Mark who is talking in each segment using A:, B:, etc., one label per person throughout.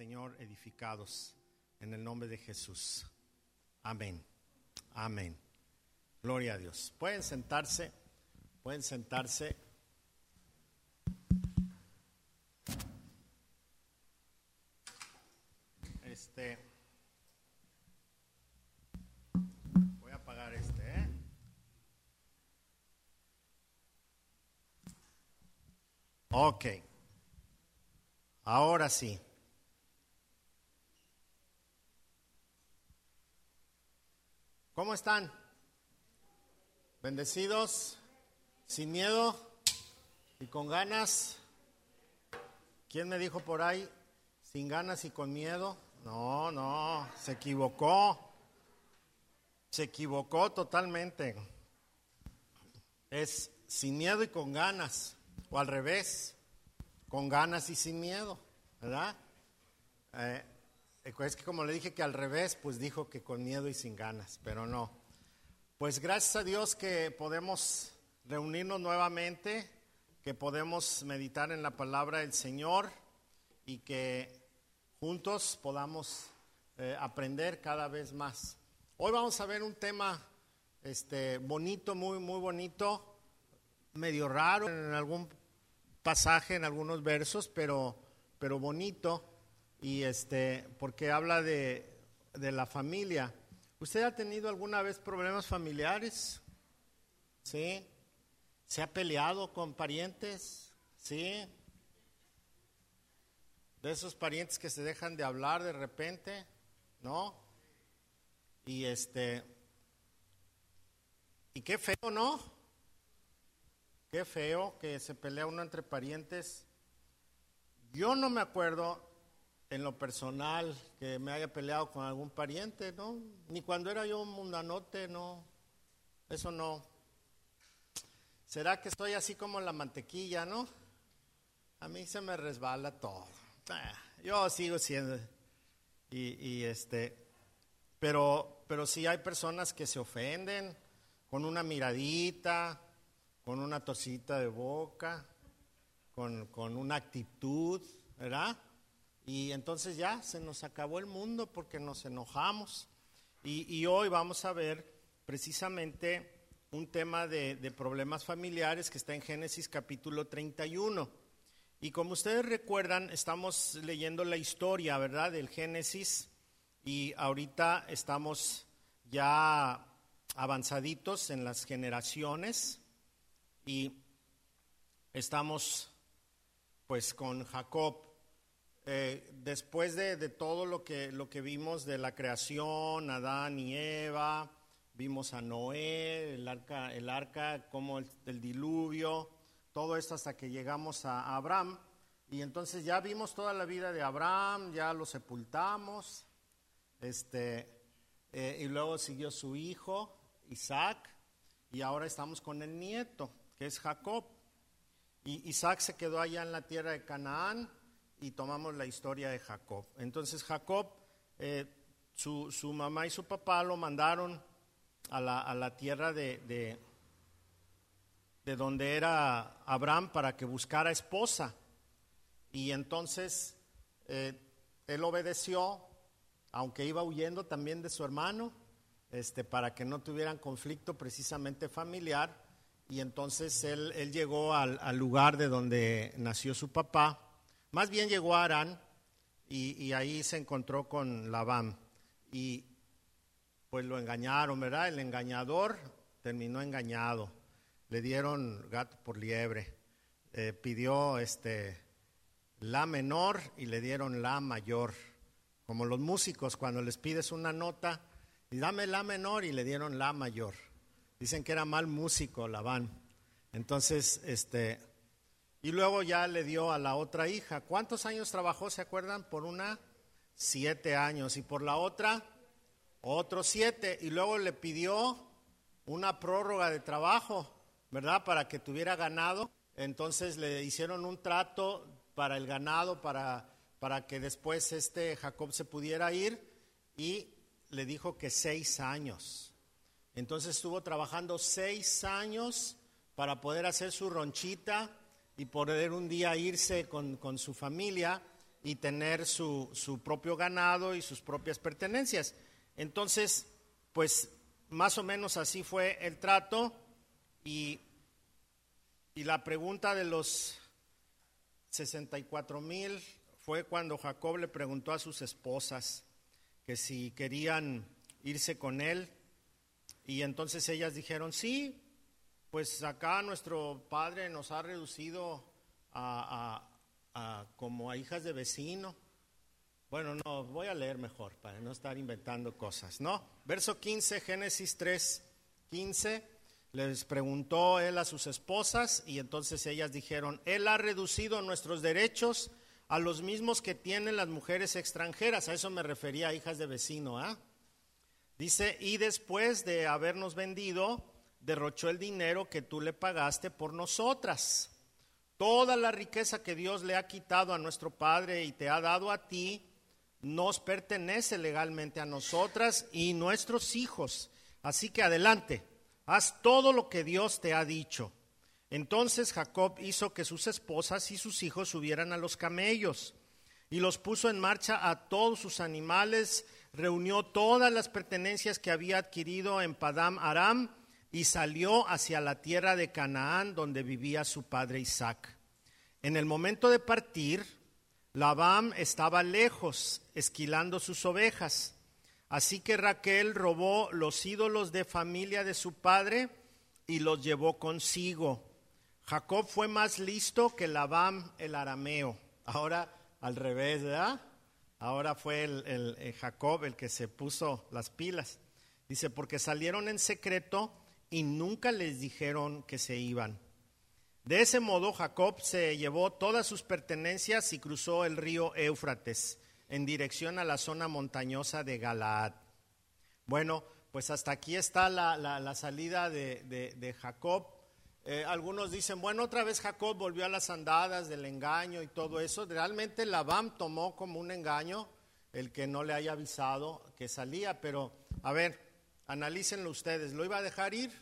A: Señor edificados en el nombre de Jesús. Amén. Amén. Gloria a Dios. Pueden sentarse, pueden sentarse. Este voy a apagar este, ¿eh? Ahora sí. ¿Cómo están? ¿Bendecidos? ¿Sin miedo? ¿Y con ganas? ¿Quién me dijo por ahí? ¿Sin ganas y con miedo? No, no, se equivocó. Se equivocó totalmente. Es sin miedo y con ganas. O al revés, con ganas y sin miedo, ¿verdad? Eh, es que como le dije que al revés, pues dijo que con miedo y sin ganas, pero no. Pues gracias a Dios que podemos reunirnos nuevamente, que podemos meditar en la palabra del Señor y que juntos podamos eh, aprender cada vez más. Hoy vamos a ver un tema este, bonito, muy, muy bonito, medio raro en algún pasaje, en algunos versos, pero, pero bonito y este, porque habla de, de la familia. ¿Usted ha tenido alguna vez problemas familiares? ¿Sí? ¿Se ha peleado con parientes? ¿Sí? De esos parientes que se dejan de hablar de repente, ¿no? Y este, y qué feo, ¿no? Qué feo que se pelea uno entre parientes. Yo no me acuerdo en lo personal que me haya peleado con algún pariente, ¿no? Ni cuando era yo un mundanote, no. Eso no. ¿Será que estoy así como la mantequilla, no? A mí se me resbala todo. Ah, yo sigo siendo. Y, y este, pero, pero sí hay personas que se ofenden con una miradita, con una tosita de boca, con, con una actitud, ¿verdad? Y entonces ya se nos acabó el mundo porque nos enojamos. Y, hoy vamos a ver precisamente un tema de, de, problemas familiares que está en Génesis capítulo 31. Y como ustedes recuerdan, estamos leyendo la historia, ¿verdad?, del Génesis. Y ahorita estamos ya avanzaditos en las generaciones. Y estamos pues con Jacob eh, después de, todo lo que, vimos de la creación, Adán y Eva, vimos a Noé, el arca, el arca como el, diluvio, todo esto hasta que llegamos a Abraham. Y entonces ya vimos toda la vida de Abraham, ya lo sepultamos, este, eh, y luego siguió su hijo, Isaac, y ahora estamos con el nieto, que es Jacob. Y Isaac se quedó allá en la tierra de Canaán, y tomamos la historia de Jacob. Entonces Jacob, eh, su, mamá y su papá lo mandaron a la, tierra de, de, de, donde era Abraham para que buscara esposa. Y entonces eh, él obedeció, aunque iba huyendo también de su hermano, este, para que no tuvieran conflicto precisamente familiar. Y entonces él, él llegó al, al lugar de donde nació su papá más bien llegó a Arán y, ahí se encontró con Labán y pues lo engañaron, ¿verdad? El engañador terminó engañado. Le dieron gato por liebre. Eh, pidió este la menor y le dieron la mayor. Como los músicos cuando les pides una nota y dame la menor y le dieron la mayor. Dicen que era mal músico Labán. Entonces, este y luego ya le dio a la otra hija. ¿Cuántos años trabajó, se acuerdan? Por una, siete años. Y por la otra, otros siete. Y luego le pidió una prórroga de trabajo, ¿verdad? Para que tuviera ganado. Entonces le hicieron un trato para el ganado, para, para que después este Jacob se pudiera ir. Y le dijo que seis años. Entonces estuvo trabajando seis años para poder hacer su ronchita y poder un día irse con, su familia y tener su, su propio ganado y sus propias pertenencias. Entonces, pues más o menos así fue el trato y, y la pregunta de los 64 mil fue cuando Jacob le preguntó a sus esposas que si querían irse con él y entonces ellas dijeron, sí, pues acá nuestro padre nos ha reducido a, como a hijas de vecino. Bueno, no, voy a leer mejor para no estar inventando cosas, ¿no? Verso 15, Génesis 3, 15, les preguntó él a sus esposas y entonces ellas dijeron, Él ha reducido nuestros derechos a los mismos que tienen las mujeres extranjeras, a eso me refería hijas de vecino, ¿ah? Dice, y después de habernos vendido, derrochó el dinero que tú le pagaste por nosotras. Toda la riqueza que Dios le ha quitado a nuestro Padre y te ha dado a ti, nos pertenece legalmente a nosotras y nuestros hijos. Así que adelante, haz todo lo que Dios te ha dicho. Entonces Jacob hizo que sus esposas y sus hijos subieran a los camellos y los puso en marcha a todos sus animales reunió todas las pertenencias que había adquirido en Padam Aram y salió hacia la tierra de Canaán donde vivía su padre Isaac. En el momento de partir, Labán estaba lejos, esquilando sus ovejas. Así que Raquel robó los ídolos de familia de su padre y los llevó consigo. Jacob fue más listo que Labán el arameo. Ahora al revés, ¿verdad? Ahora fue el, eh, Jacob el que se puso las pilas. Dice, porque salieron en secreto y nunca les dijeron que se iban. De ese modo Jacob se llevó todas sus pertenencias y cruzó el río Éufrates en dirección a la zona montañosa de Galaad. Bueno, pues hasta aquí está la, salida de Jacob eh, algunos dicen, bueno, otra vez Jacob volvió a las andadas del engaño y todo eso. Realmente Labán tomó como un engaño el que no le haya avisado que salía, pero a ver, analícenlo ustedes, ¿lo iba a dejar ir?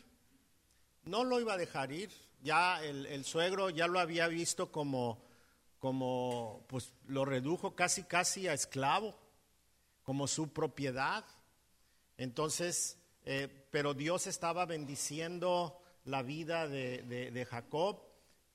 A: No lo iba a dejar ir, ya el, suegro ya lo había visto como, como, pues lo redujo casi, casi a esclavo, como su propiedad. Entonces, eh, pero Dios estaba bendiciendo la vida de, Jacob.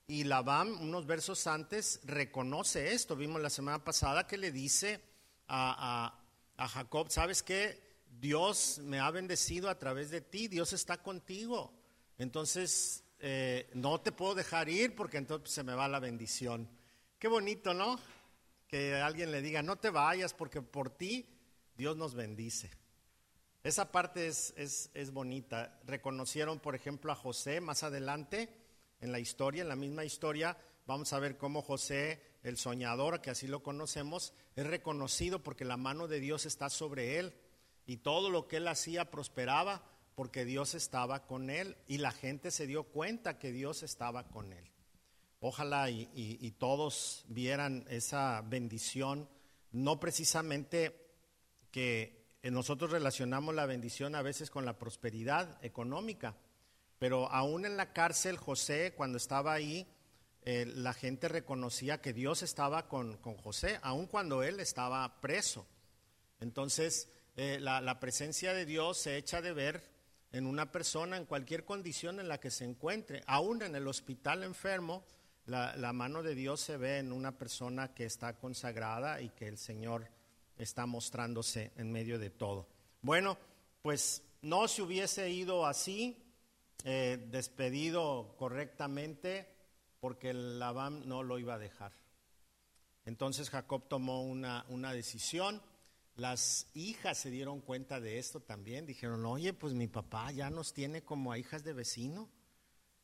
A: Y Labán, unos versos antes, reconoce esto. Vimos la semana pasada que le dice a, Jacob, ¿sabes qué? Dios me ha bendecido a través de ti, Dios está contigo. Entonces, eh, no te puedo dejar ir porque entonces se me va la bendición. Qué bonito, ¿no? Que alguien le diga, no te vayas porque por ti Dios nos bendice. Esa parte es, es, bonita. Reconocieron, por ejemplo, a José más adelante en la historia, en la misma historia, vamos a ver cómo José, el soñador, que así lo conocemos, es reconocido porque la mano de Dios está sobre él y todo lo que él hacía prosperaba porque Dios estaba con él y la gente se dio cuenta que Dios estaba con él. Ojalá y todos vieran esa bendición, no precisamente que nosotros relacionamos la bendición a veces con la prosperidad económica, pero aún en la cárcel José, cuando estaba ahí, eh, la gente reconocía que Dios estaba con, José, aun cuando él estaba preso. Entonces, eh, la, presencia de Dios se echa de ver en una persona en cualquier condición en la que se encuentre, aún en el hospital enfermo, la, mano de Dios se ve en una persona que está consagrada y que el Señor está mostrándose en medio de todo. Bueno, pues no se hubiese ido así, eh, despedido correctamente, porque el Labán no lo iba a dejar. Entonces Jacob tomó una, una decisión. Las hijas se dieron cuenta de esto también. Dijeron, oye, pues mi papá ya nos tiene como a hijas de vecino,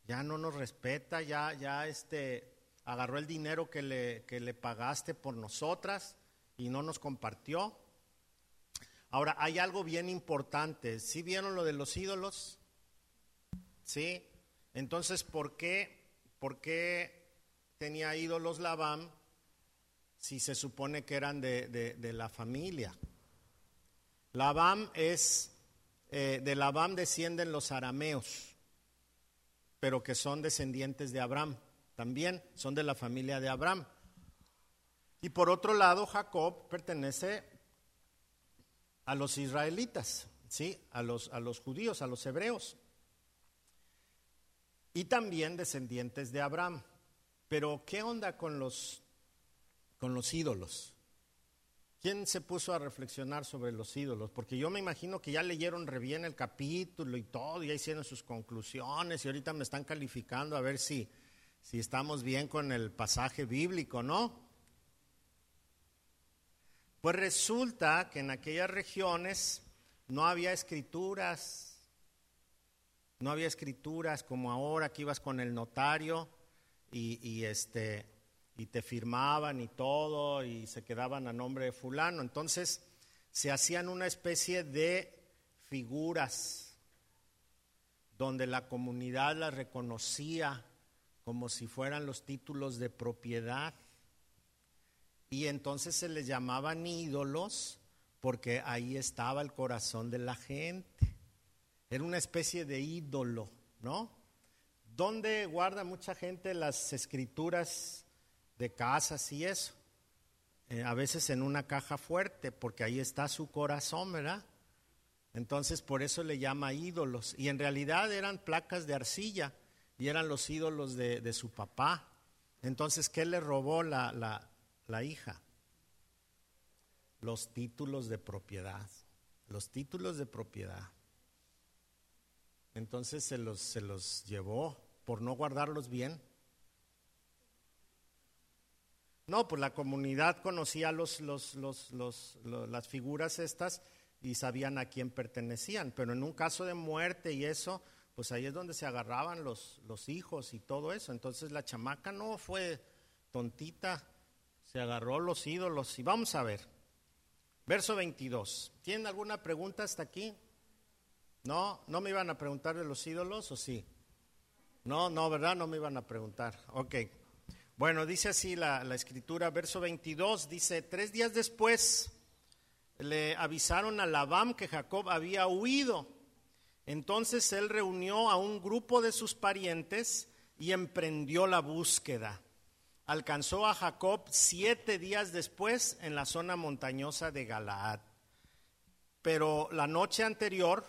A: ya no nos respeta, ya, ya este, agarró el dinero que le, que le pagaste por nosotras y no nos compartió. Ahora, hay algo bien importante. ¿Sí vieron lo de los ídolos? ¿Sí? Entonces, ¿por qué, por qué tenía ídolos Labán si se supone que eran de, la familia? Labán es, eh, de Labán descienden los arameos, pero que son descendientes de Abraham. También son de la familia de Abraham. Y por otro lado, Jacob pertenece a los israelitas, ¿sí? a, los, a los judíos, a los hebreos. Y también descendientes de Abraham. Pero, ¿qué onda con los, con los ídolos? ¿Quién se puso a reflexionar sobre los ídolos? Porque yo me imagino que ya leyeron re bien el capítulo y todo, ya hicieron sus conclusiones y ahorita me están calificando a ver si, si estamos bien con el pasaje bíblico, ¿no? Pues resulta que en aquellas regiones no había escrituras, no había escrituras como ahora que ibas con el notario y, este, y te firmaban y todo y se quedaban a nombre de fulano. Entonces se hacían una especie de figuras donde la comunidad las reconocía como si fueran los títulos de propiedad y entonces se les llamaban ídolos porque ahí estaba el corazón de la gente. Era una especie de ídolo, ¿no? ¿Dónde guarda mucha gente las escrituras de casas y eso? Eh, a veces en una caja fuerte, porque ahí está su corazón, ¿verdad? Entonces por eso le llama ídolos. Y en realidad eran placas de arcilla y eran los ídolos de, su papá. Entonces, ¿qué le robó la, la hija. Los títulos de propiedad. Los títulos de propiedad. Entonces se los, se los llevó por no guardarlos bien. No, pues la comunidad conocía los, los, los, las figuras estas y sabían a quién pertenecían, pero en un caso de muerte y eso, pues ahí es donde se agarraban los, los hijos y todo eso. Entonces la chamaca no fue tontita, se agarró los ídolos. Y vamos a ver. Verso 22. ¿Tienen alguna pregunta hasta aquí? No, no me iban a preguntar de los ídolos o sí. No, no, ¿verdad? No me iban a preguntar. Ok. Bueno, dice así la, escritura, verso 22, dice, tres días después le avisaron a Labán que Jacob había huido. Entonces él reunió a un grupo de sus parientes y emprendió la búsqueda alcanzó a Jacob siete días después en la zona montañosa de Galaad. Pero la noche anterior,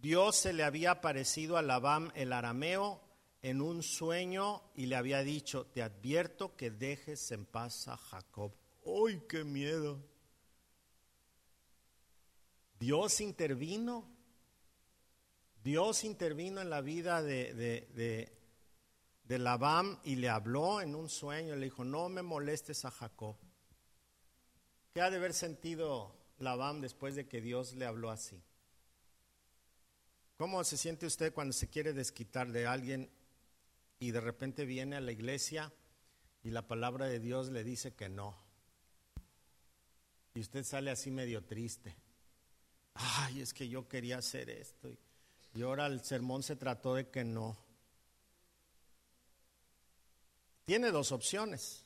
A: Dios se le había aparecido a Labán el arameo en un sueño y le había dicho, te advierto que dejes en paz a Jacob. ¡Ay, qué miedo! Dios intervino. Dios intervino en la vida de, de, de Labán y le habló en un sueño, le dijo, no me molestes a Jacob. ¿Qué ha de haber sentido Labán después de que Dios le habló así? ¿Cómo se siente usted cuando se quiere desquitar de alguien y de repente viene a la iglesia y la palabra de Dios le dice que no? Y usted sale así medio triste. Ay, es que yo quería hacer esto. Y ahora el sermón se trató de que no. tiene dos opciones.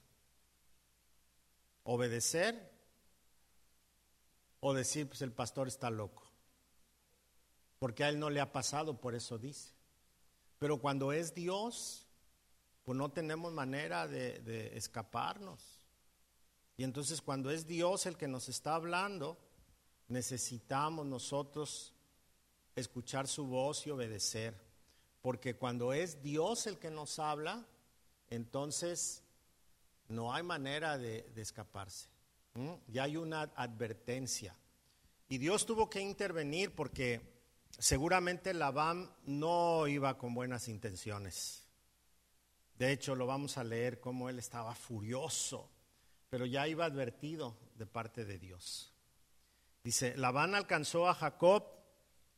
A: Obedecer o decir, pues el pastor está loco. Porque a él no le ha pasado, por eso dice. Pero cuando es Dios, pues no tenemos manera de, escaparnos. Y entonces cuando es Dios el que nos está hablando, necesitamos nosotros escuchar su voz y obedecer. Porque cuando es Dios el que nos habla, entonces no hay manera de, escaparse. Ya hay una advertencia. Y Dios tuvo que intervenir porque seguramente Labán no iba con buenas intenciones. De hecho, lo vamos a leer como él estaba furioso, pero ya iba advertido de parte de Dios. Dice, Labán alcanzó a Jacob,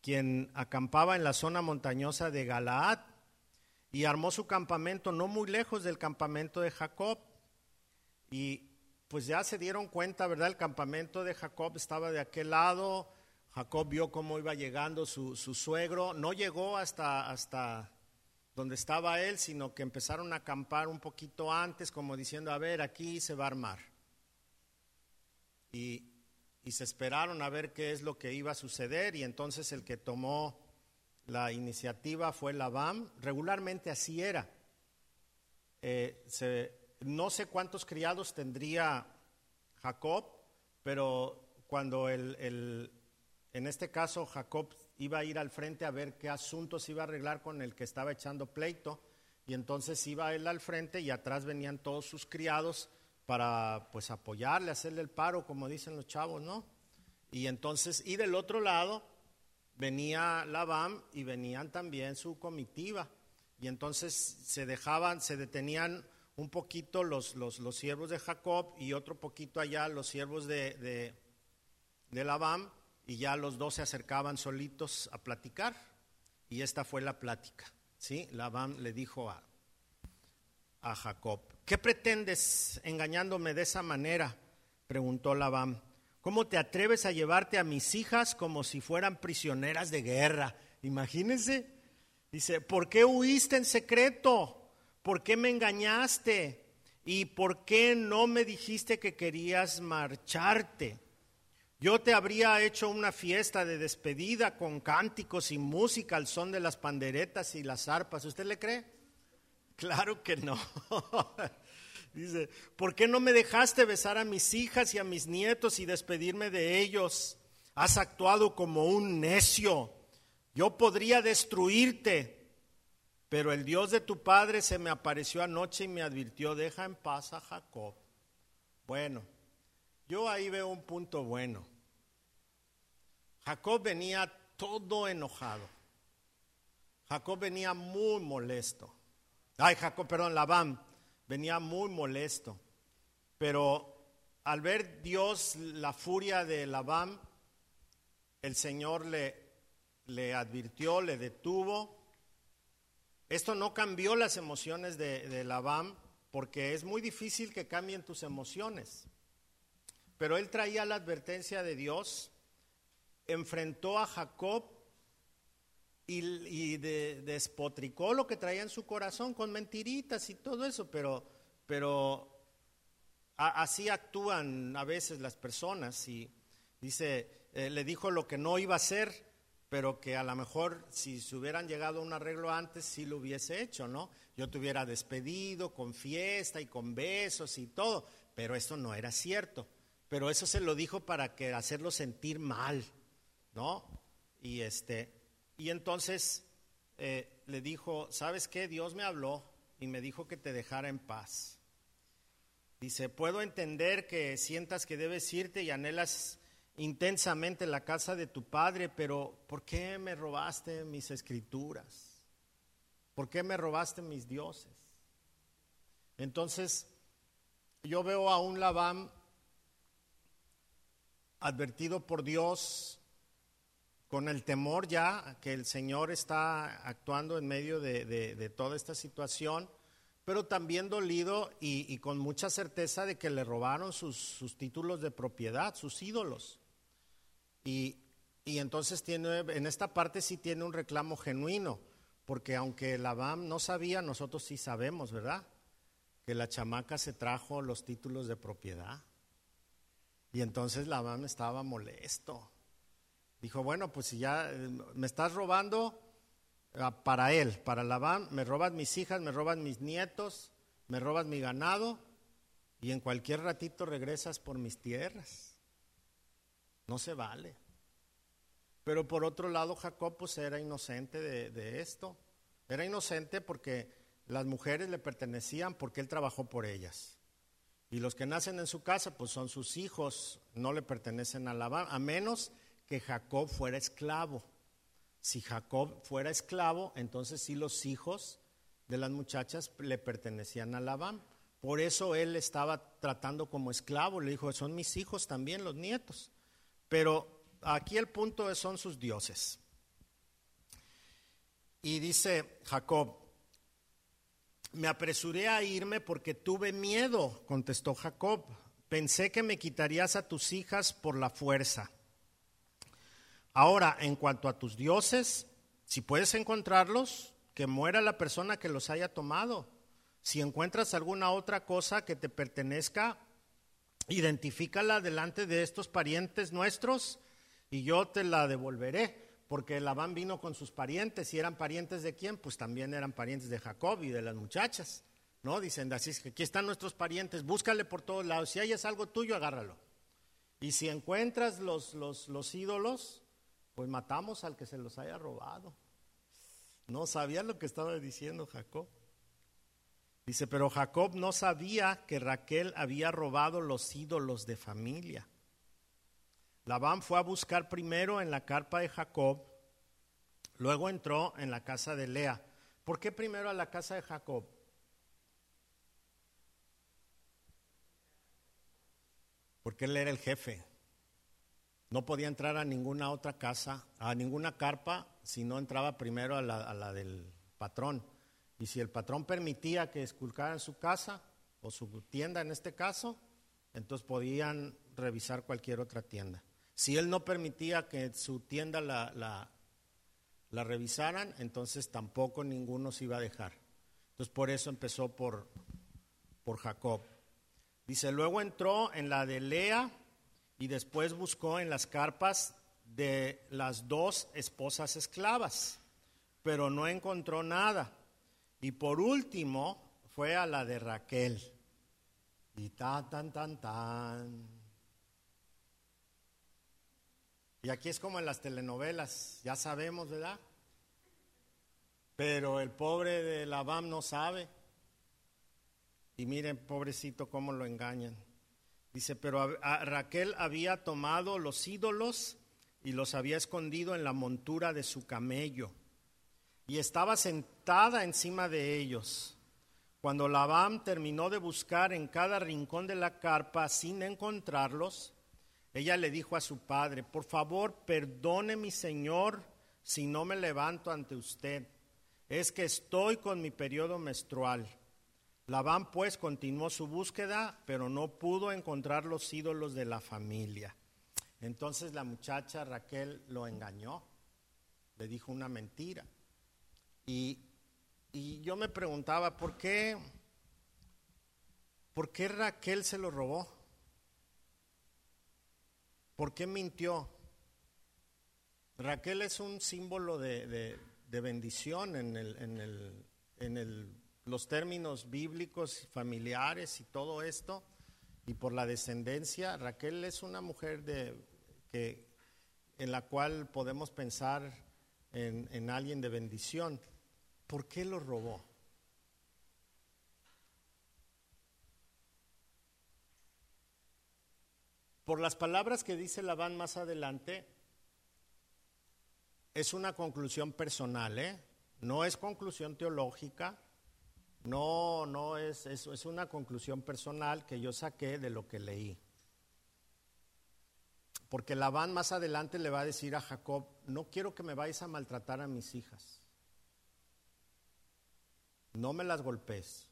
A: quien acampaba en la zona montañosa de Galaad, y armó su campamento no muy lejos del campamento de Jacob. Y pues ya se dieron cuenta, ¿verdad? El campamento de Jacob estaba de aquel lado. Jacob vio cómo iba llegando su, suegro. No llegó hasta, hasta donde estaba él, sino que empezaron a acampar un poquito antes, como diciendo, a ver, aquí se va a armar. Y, y se esperaron a ver qué es lo que iba a suceder. Y entonces el que tomó la iniciativa fue la BAM, regularmente así era. Eh, no sé cuántos criados tendría Jacob, pero cuando el, el, en este caso Jacob iba a ir al frente a ver qué asuntos iba a arreglar con el que estaba echando pleito, y entonces iba él al frente y atrás venían todos sus criados para pues apoyarle, hacerle el paro, como dicen los chavos, ¿no? Y entonces, y del otro lado venía Labán y venían también su comitiva. Y entonces se dejaban, se detenían un poquito los, los, los siervos de Jacob y otro poquito allá los siervos de, de, y ya los dos se acercaban solitos a platicar. Y esta fue la plática. ¿sí? Labán le dijo a, a Jacob, ¿qué pretendes engañándome de esa manera? preguntó Labán. ¿Cómo te atreves a llevarte a mis hijas como si fueran prisioneras de guerra? Imagínense. Dice, ¿por qué huiste en secreto? ¿Por qué me engañaste? ¿Y por qué no me dijiste que querías marcharte? Yo te habría hecho una fiesta de despedida con cánticos y música al son de las panderetas y las arpas. ¿Usted le cree? Claro que no. Dice, ¿por qué no me dejaste besar a mis hijas y a mis nietos y despedirme de ellos? Has actuado como un necio. Yo podría destruirte, pero el Dios de tu padre se me apareció anoche y me advirtió, deja en paz a Jacob. Bueno, yo ahí veo un punto bueno. Jacob venía todo enojado. Jacob venía muy molesto. Ay, Jacob, perdón, Labán venía muy molesto. Pero al ver Dios la furia de Labán, el Señor le, le advirtió, le detuvo. Esto no cambió las emociones de, de Labán, porque es muy difícil que cambien tus emociones. Pero él traía la advertencia de Dios, enfrentó a Jacob y, despotricó lo que traía en su corazón con mentiritas y todo eso, pero, pero así actúan a veces las personas y dice, eh, le dijo lo que no iba a hacer, pero que a lo mejor si se hubieran llegado a un arreglo antes, sí lo hubiese hecho, ¿no? Yo te hubiera despedido con fiesta y con besos y todo, pero eso no era cierto. Pero eso se lo dijo para que hacerlo sentir mal, ¿no? Y este, y entonces eh, le dijo, ¿sabes qué? Dios me habló y me dijo que te dejara en paz. Dice, puedo entender que sientas que debes irte y anhelas intensamente la casa de tu padre, pero ¿por qué me robaste mis escrituras? ¿Por qué me robaste mis dioses? Entonces, yo veo a un Labán advertido por Dios con el temor ya que el Señor está actuando en medio de, toda esta situación, pero también dolido y, con mucha certeza de que le robaron sus, títulos de propiedad, sus ídolos. Y, y, entonces tiene, en esta parte sí tiene un reclamo genuino, porque aunque Labán no sabía, nosotros sí sabemos, ¿verdad? Que la chamaca se trajo los títulos de propiedad. Y entonces Labán estaba molesto. Dijo, bueno, pues si ya eh, me estás robando ah, para él, para Labán, me robas mis hijas, me robas mis nietos, me robas mi ganado y en cualquier ratito regresas por mis tierras. No se vale. Pero por otro lado, Jacob pues era inocente de, de esto. Era inocente porque las mujeres le pertenecían porque él trabajó por ellas. Y los que nacen en su casa, pues son sus hijos, no le pertenecen a Labán, a menos que Jacob fuera esclavo. Si Jacob fuera esclavo, entonces sí los hijos de las muchachas le pertenecían a Labán. Por eso él estaba tratando como esclavo, le dijo, son mis hijos también, los nietos. Pero aquí el punto son sus dioses. Y dice Jacob, me apresuré a irme porque tuve miedo, contestó Jacob. Pensé que me quitarías a tus hijas por la fuerza. Ahora, en cuanto a tus dioses, si puedes encontrarlos, que muera la persona que los haya tomado. Si encuentras alguna otra cosa que te pertenezca, identifícala delante de estos parientes nuestros y yo te la devolveré. Porque Labán vino con sus parientes y eran parientes de quién? Pues también eran parientes de Jacob y de las muchachas. ¿no? Dicen, así es que aquí están nuestros parientes, búscale por todos lados. Si hayas algo tuyo, agárralo. Y si encuentras los, los, los ídolos, pues matamos al que se los haya robado. No sabía lo que estaba diciendo Jacob. Dice, pero Jacob no sabía que Raquel había robado los ídolos de familia. Labán fue a buscar primero en la carpa de Jacob, luego entró en la casa de Lea. ¿Por qué primero a la casa de Jacob? Porque él era el jefe. No podía entrar a ninguna otra casa, a ninguna carpa, si no entraba primero a la, a la del patrón. Y si el patrón permitía que esculcaran su casa o su tienda en este caso, entonces podían revisar cualquier otra tienda. Si él no permitía que su tienda la, la, revisaran, entonces tampoco ninguno se iba a dejar. Entonces por eso empezó por, por Jacob. Dice, luego entró en la de Lea y después buscó en las carpas de las dos esposas esclavas, pero no encontró nada. Y por último fue a la de Raquel. Y tan, tan, tan, tan. Y aquí es como en las telenovelas, ya sabemos, ¿verdad? Pero el pobre de Labán no sabe. Y miren, pobrecito, cómo lo engañan. Dice, pero Raquel había tomado los ídolos y los había escondido en la montura de su camello y estaba sentada encima de ellos. Cuando Labán terminó de buscar en cada rincón de la carpa sin encontrarlos, ella le dijo a su padre, por favor, perdone mi señor si no me levanto ante usted. Es que estoy con mi periodo menstrual. Labán pues continuó su búsqueda, pero no pudo encontrar los ídolos de la familia. Entonces la muchacha Raquel lo engañó, le dijo una mentira. Y, yo me preguntaba, ¿por qué, ¿por qué Raquel se lo robó? ¿Por qué mintió? Raquel es un símbolo de, bendición en, el, en, el, en el, los términos bíblicos, familiares y todo esto. Y por la descendencia, Raquel es una mujer de, que, en la cual podemos pensar en, en alguien de bendición. ¿Por qué lo robó? Por las palabras que dice Labán más adelante, es una conclusión personal, ¿eh? No es conclusión teológica, no, no es, es, es una conclusión personal que yo saqué de lo que leí. Porque Labán más adelante le va a decir a Jacob, no quiero que me vayas a maltratar a mis hijas no me las golpes.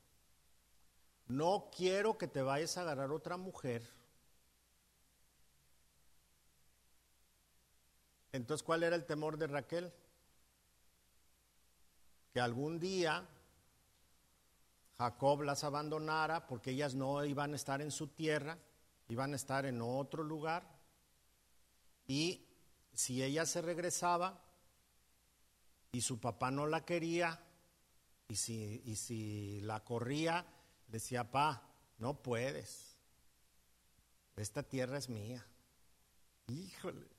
A: No quiero que te vayas a agarrar otra mujer. Entonces, ¿cuál era el temor de Raquel? Que algún día Jacob las abandonara porque ellas no iban a estar en su tierra, iban a estar en otro lugar. Y si ella se regresaba y su papá no la quería, y si, y si la corría, decía, pa, no puedes. Esta tierra es mía. Híjole.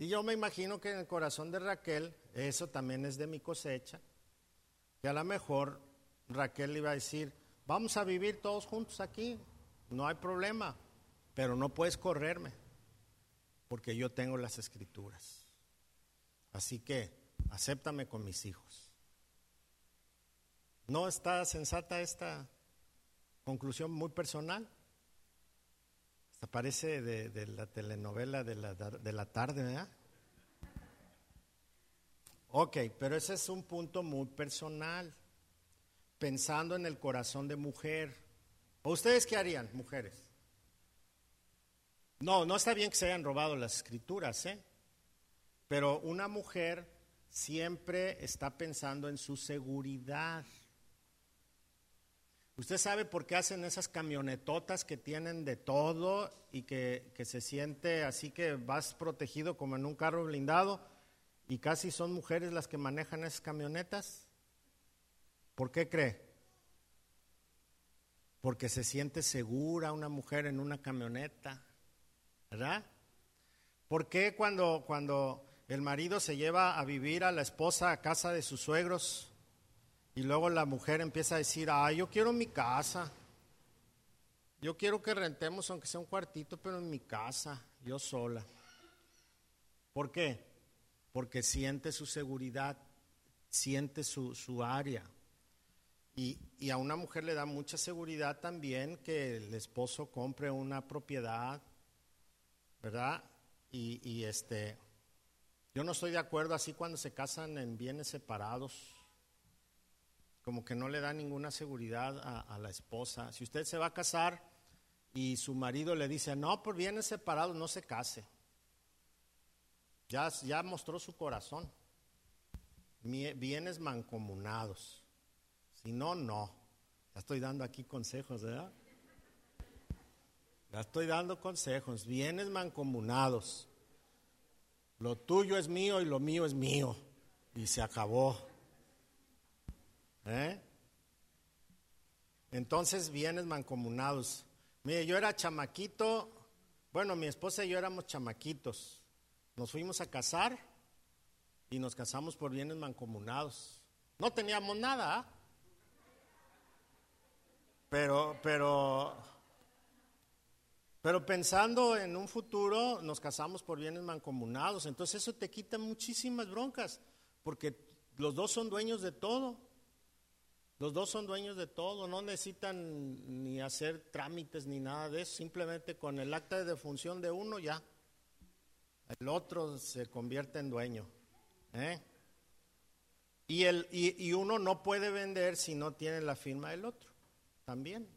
A: Y yo me imagino que en el corazón de Raquel, eso también es de mi cosecha, que a lo mejor Raquel iba a decir, vamos a vivir todos juntos aquí, no hay problema, pero no puedes correrme, porque yo tengo las escrituras. Así que acéptame con mis hijos. ¿No está sensata esta conclusión muy personal? Hasta parece de, la telenovela de la, de la tarde, ¿verdad? Ok, pero ese es un punto muy personal, pensando en el corazón de mujer. ¿O ustedes qué harían, mujeres? No, no está bien que se hayan robado las escrituras, ¿eh? Pero una mujer siempre está pensando en su seguridad. ¿Usted sabe por qué hacen esas camionetotas que tienen de todo y que, se siente así que vas protegido como en un carro blindado y casi son mujeres las que manejan esas camionetas? ¿Por qué cree? porque se siente segura una mujer en una camioneta, ¿verdad? ¿Por qué cuando, cuando el marido se lleva a vivir a la esposa a casa de sus suegros y luego la mujer empieza a decir, ah, yo quiero mi casa, yo quiero que rentemos aunque sea un cuartito, pero en mi casa, yo sola? ¿Por qué? Porque siente su seguridad, siente su, su área. Y, a una mujer le da mucha seguridad también que el esposo compre una propiedad, ¿verdad? Y, y, este, yo no estoy de acuerdo así cuando se casan en bienes separados, como que no le da ninguna seguridad a, la esposa. Si usted se va a casar y su marido le dice, no, por bienes separados, no se case. Ya, ya mostró su corazón. Bienes mancomunados. Si no, no. Ya estoy dando aquí consejos, ¿verdad? Ya estoy dando consejos. Bienes mancomunados. Lo tuyo es mío y lo mío es mío. Y se acabó. ¿Eh? Entonces, bienes mancomunados. Mire, yo era chamaquito. Bueno, mi esposa y yo éramos chamaquitos. Nos fuimos a casar y nos casamos por bienes mancomunados. No teníamos nada. ¿ah? Pero, pero, pero pensando en un futuro, nos casamos por bienes mancomunados. Entonces eso te quita muchísimas broncas, porque los dos son dueños de todo. Los dos son dueños de todo, no necesitan ni hacer trámites ni nada de eso, simplemente con el acta de defunción de uno ya, el otro se convierte en dueño. ¿eh? Y, el, y, y uno no puede vender si no tiene la firma del otro también.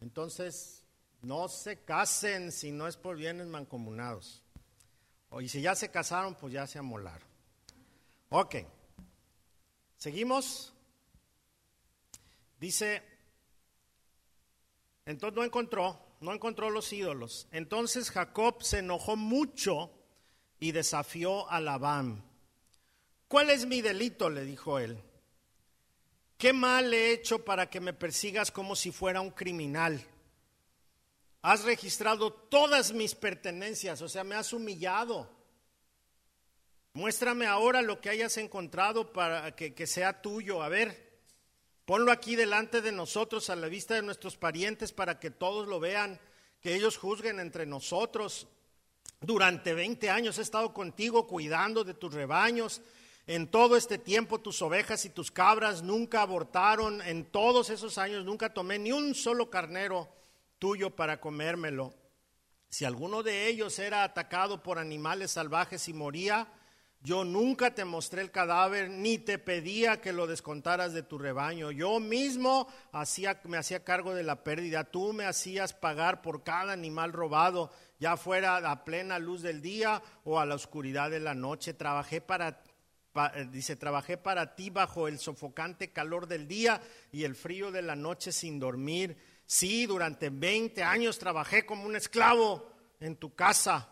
A: Entonces, no se casen si no es por bienes mancomunados. Y si ya se casaron, pues ya se amolaron. Ok. Seguimos. Dice, entonces no encontró, no encontró los ídolos. Entonces Jacob se enojó mucho y desafió a Labán. ¿Cuál es mi delito? le dijo él. ¿Qué mal he hecho para que me persigas como si fuera un criminal? Has registrado todas mis pertenencias, o sea, me has humillado. Muéstrame ahora lo que hayas encontrado para que, que, sea tuyo. A ver, ponlo aquí delante de nosotros, a la vista de nuestros parientes, para que todos lo vean, que ellos juzguen entre nosotros. Durante 20 años he estado contigo cuidando de tus rebaños en todo este tiempo tus ovejas y tus cabras nunca abortaron, en todos esos años nunca tomé ni un solo carnero tuyo para comérmelo. Si alguno de ellos era atacado por animales salvajes y moría, yo nunca te mostré el cadáver ni te pedía que lo descontaras de tu rebaño. Yo mismo hacía, me hacía cargo de la pérdida. Tú me hacías pagar por cada animal robado, ya fuera a plena luz del día o a la oscuridad de la noche. Trabajé para eh, dice, trabajé para ti bajo el sofocante calor del día y el frío de la noche sin dormir. Sí, durante 20 años trabajé como un esclavo en tu casa.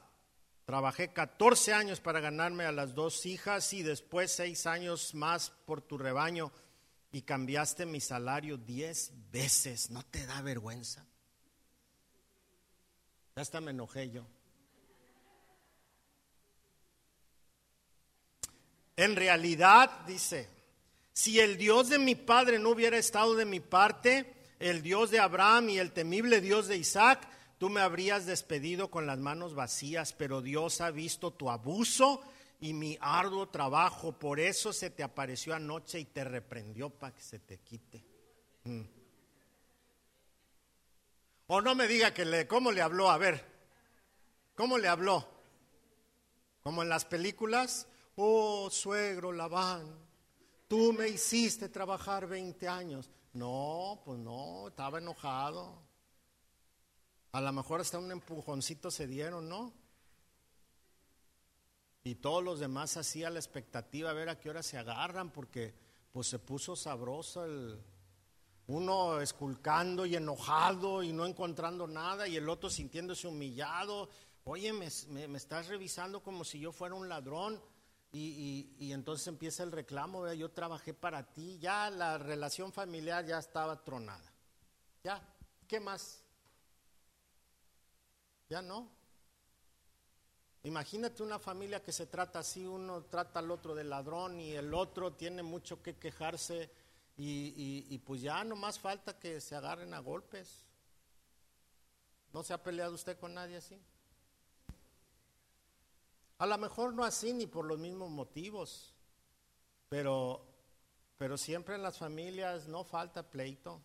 A: Trabajé 14 años para ganarme a las dos hijas y después seis años más por tu rebaño y cambiaste mi salario 10 veces. ¿No te da vergüenza? Hasta me enojé yo. En realidad, dice, si el Dios de mi padre no hubiera estado de mi parte, el Dios de Abraham y el temible Dios de Isaac, tú me habrías despedido con las manos vacías, pero Dios ha visto tu abuso y mi arduo trabajo, por eso se te apareció anoche y te reprendió para que se te quite. Mm. O no me diga que le, cómo le habló, a ver, ¿cómo le habló? Como en las películas, oh suegro Labán, tú me hiciste trabajar 20 años. No, pues no, estaba enojado. A lo mejor hasta un empujoncito se dieron, ¿no? Y todos los demás hacían la expectativa a ver a qué hora se agarran, porque pues se puso sabroso el uno esculcando y enojado y no encontrando nada, y el otro sintiéndose humillado. Oye, me, me estás revisando como si yo fuera un ladrón. Y, entonces empieza el reclamo, yo trabajé para ti, ya la relación familiar ya estaba tronada. Ya, ¿qué más? Ya no. Imagínate una familia que se trata así, uno trata al otro de ladrón y el otro tiene mucho que quejarse y, pues ya no más falta que se agarren a golpes. ¿No se ha peleado usted con nadie así? A lo mejor no así ni por los mismos motivos, pero, pero siempre en las familias no falta pleito.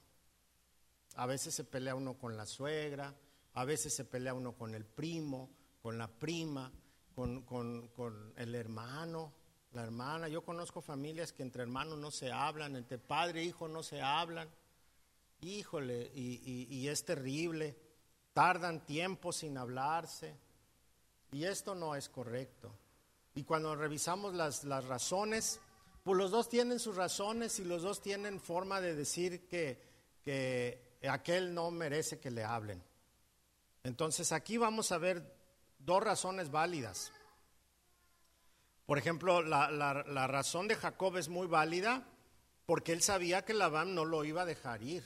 A: A veces se pelea uno con la suegra, a veces se pelea uno con el primo, con la prima, con, con el hermano, la hermana. Yo conozco familias que entre hermanos no se hablan, entre padre e hijo no se hablan. Híjole, y, es terrible. Tardan tiempo sin hablarse. Y esto no es correcto. Y cuando revisamos las, las razones, pues los dos tienen sus razones y los dos tienen forma de decir que, que aquel no merece que le hablen. Entonces aquí vamos a ver dos razones válidas. Por ejemplo, la, razón de Jacob es muy válida porque él sabía que Labán no lo iba a dejar ir.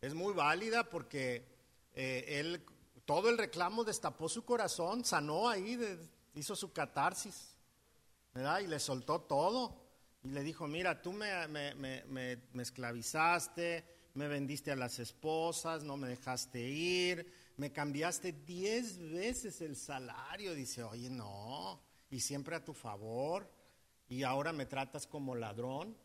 A: Es muy válida porque eh, él, todo el reclamo destapó su corazón, sanó ahí, hizo su catarsis, ¿verdad? Y le soltó todo. Y le dijo, mira, tú me, esclavizaste, me vendiste a las esposas, no me dejaste ir, me cambiaste diez veces el salario. Dice, oye, no, y siempre a tu favor y ahora me tratas como ladrón.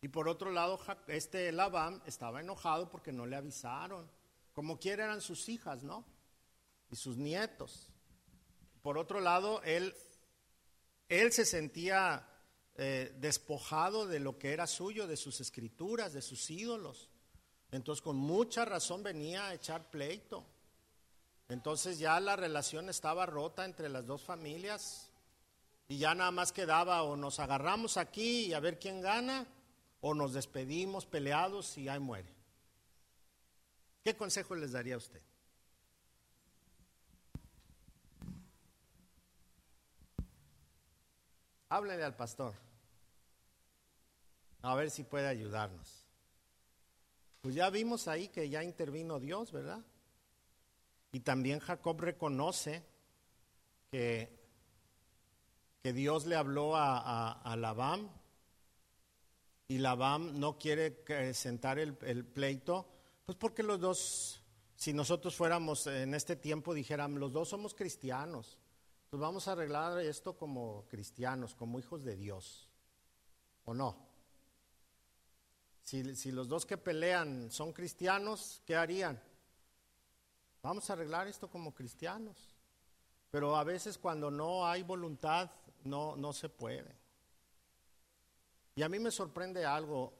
A: Y por otro lado, este Labán estaba enojado porque no le avisaron. Como quiera eran sus hijas, ¿no? Y sus nietos. Por otro lado, él, él se sentía eh, despojado de lo que era suyo, de sus escrituras, de sus ídolos. Entonces, con mucha razón venía a echar pleito. Entonces ya la relación estaba rota entre las dos familias. Y ya nada más quedaba o nos agarramos aquí y a ver quién gana, o nos despedimos peleados y ahí muere. ¿Qué consejo les daría a usted? Háblele al pastor. A ver si puede ayudarnos. Pues ya vimos ahí que ya intervino Dios, ¿verdad? Y también Jacob reconoce que que Dios le habló a, a, Labán y Labán no quiere sentar el, pleito, pues porque los dos, si nosotros fuéramos en este tiempo, dijéramos, los dos somos cristianos, pues vamos a arreglar esto como cristianos, como hijos de Dios, ¿o no? Si, los dos que pelean son cristianos, ¿qué harían? Vamos a arreglar esto como cristianos. Pero a veces cuando no hay voluntad no, no se puede. Y a mí me sorprende algo,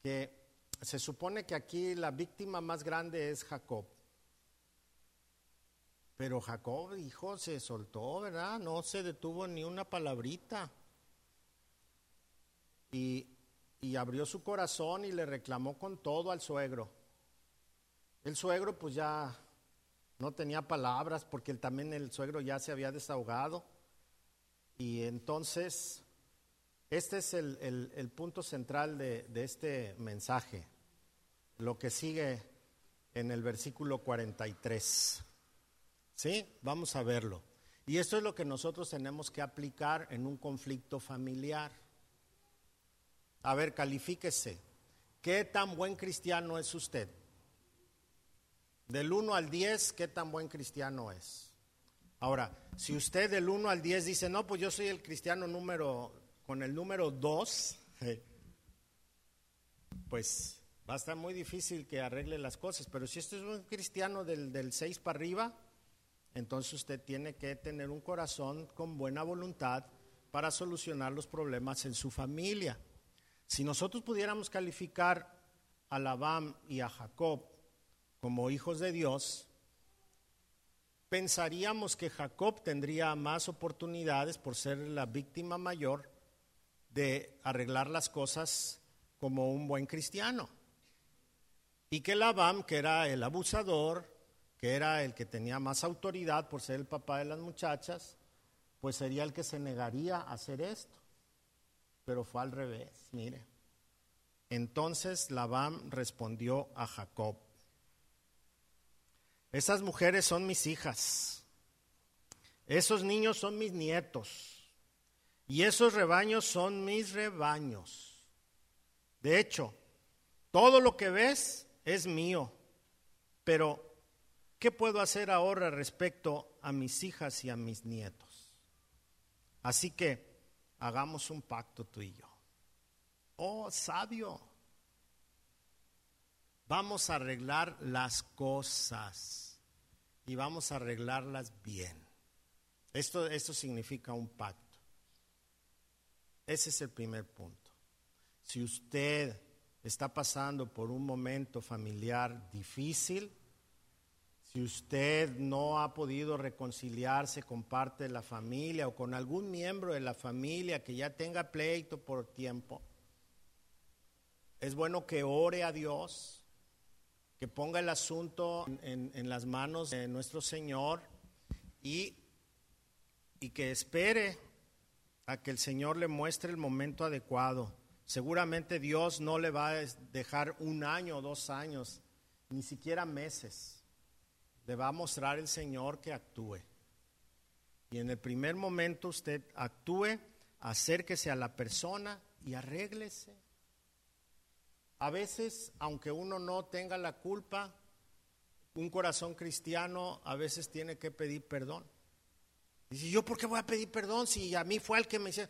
A: que se supone que aquí la víctima más grande es Jacob. Pero Jacob, hijo, se soltó, ¿verdad? No se detuvo ni una palabrita. Y, y abrió su corazón y le reclamó con todo al suegro. El suegro pues ya no tenía palabras porque también el suegro ya se había desahogado. Y entonces, este es el, punto central de, de, este mensaje, lo que sigue en el versículo 43. ¿Sí? Vamos a verlo. Y esto es lo que nosotros tenemos que aplicar en un conflicto familiar. A ver, califíquese. ¿Qué tan buen cristiano es usted? Del 1 al 10, ¿qué tan buen cristiano es? Ahora, si usted del 1 al 10 dice, no, pues yo soy el cristiano número, con el número 2, pues va a estar muy difícil que arregle las cosas. Pero si usted es un cristiano del, del 6 para arriba, entonces usted tiene que tener un corazón con buena voluntad para solucionar los problemas en su familia. Si nosotros pudiéramos calificar a Labán y a Jacob como hijos de Dios, pensaríamos que Jacob tendría más oportunidades por ser la víctima mayor de arreglar las cosas como un buen cristiano. Y que Labán, que era el abusador, que era el que tenía más autoridad por ser el papá de las muchachas, pues sería el que se negaría a hacer esto. Pero fue al revés, mire. Entonces Labán respondió a Jacob, esas mujeres son mis hijas, esos niños son mis nietos y esos rebaños son mis rebaños. De hecho, todo lo que ves es mío, pero ¿qué puedo hacer ahora respecto a mis hijas y a mis nietos? Así que hagamos un pacto tú y yo. Oh, sabio, vamos a arreglar las cosas y vamos a arreglarlas bien. Esto, esto significa un pacto. Ese es el primer punto. Si usted está pasando por un momento familiar difícil, si usted no ha podido reconciliarse con parte de la familia o con algún miembro de la familia que ya tenga pleito por tiempo, es bueno que ore a Dios, que ponga el asunto en, en las manos de nuestro Señor y, y que espere a que el Señor le muestre el momento adecuado. Seguramente Dios no le va a dejar un año dos años, ni siquiera meses. Le va a mostrar el Señor que actúe. Y en el primer momento usted actúe, acérquese a la persona y arréglese. A veces, aunque uno no tenga la culpa, un corazón cristiano a veces tiene que pedir perdón. Dice, ¿yo por qué voy a pedir perdón si a mí fue el que me hizo?